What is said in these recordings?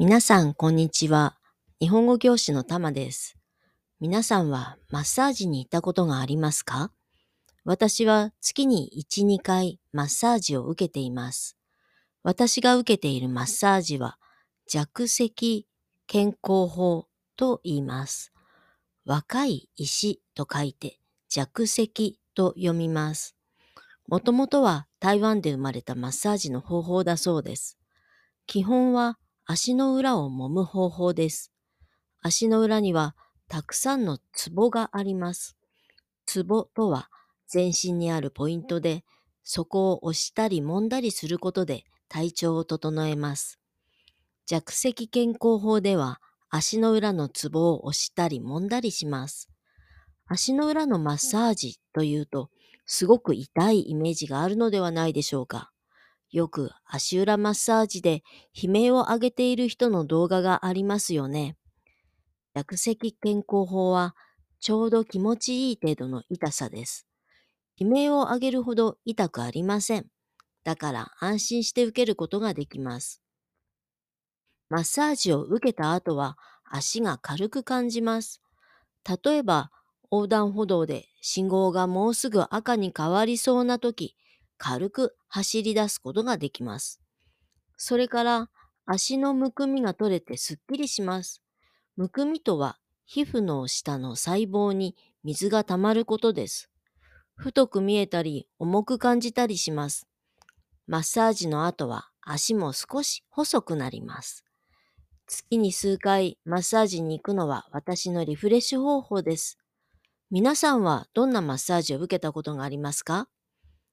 皆さん、こんにちは。日本語教師のたまです。皆さんはマッサージに行ったことがありますか？私は月に1、2回マッサージを受けています。私が受けているマッサージは弱石健康法と言います。若い石と書いて弱石と読みます。もともとは台湾で生まれたマッサージの方法だそうです。基本は足の裏を揉む方法です。足の裏にはたくさんのツボがあります。ツボとは全身にあるポイントで、そこを押したり揉んだりすることで体調を整えます。弱石健康法では足の裏のツボを押したり揉んだりします。足の裏のマッサージというと、すごく痛いイメージがあるのではないでしょうか。よく足裏マッサージで悲鳴を上げている人の動画がありますよね。弱石健康法はちょうど気持ちいい程度の痛さです。悲鳴を上げるほど痛くありません。だから安心して受けることができます。マッサージを受けた後は足が軽く感じます。例えば横断歩道で信号がもうすぐ赤に変わりそうな時、軽く走り出すことができます。それから足のむくみが取れてすっきりします。むくみとは皮膚の下の細胞に水が溜まることです。太く見えたり重く感じたりします。マッサージの後は足も少し細くなります。月に数回マッサージに行くのは私のリフレッシュ方法です。皆さんはどんなマッサージを受けたことがありますか？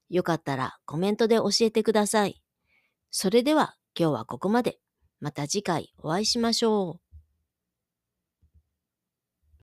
よかったらコメントで教えてください。それでは今日はここまで。また次回お会いしましょう。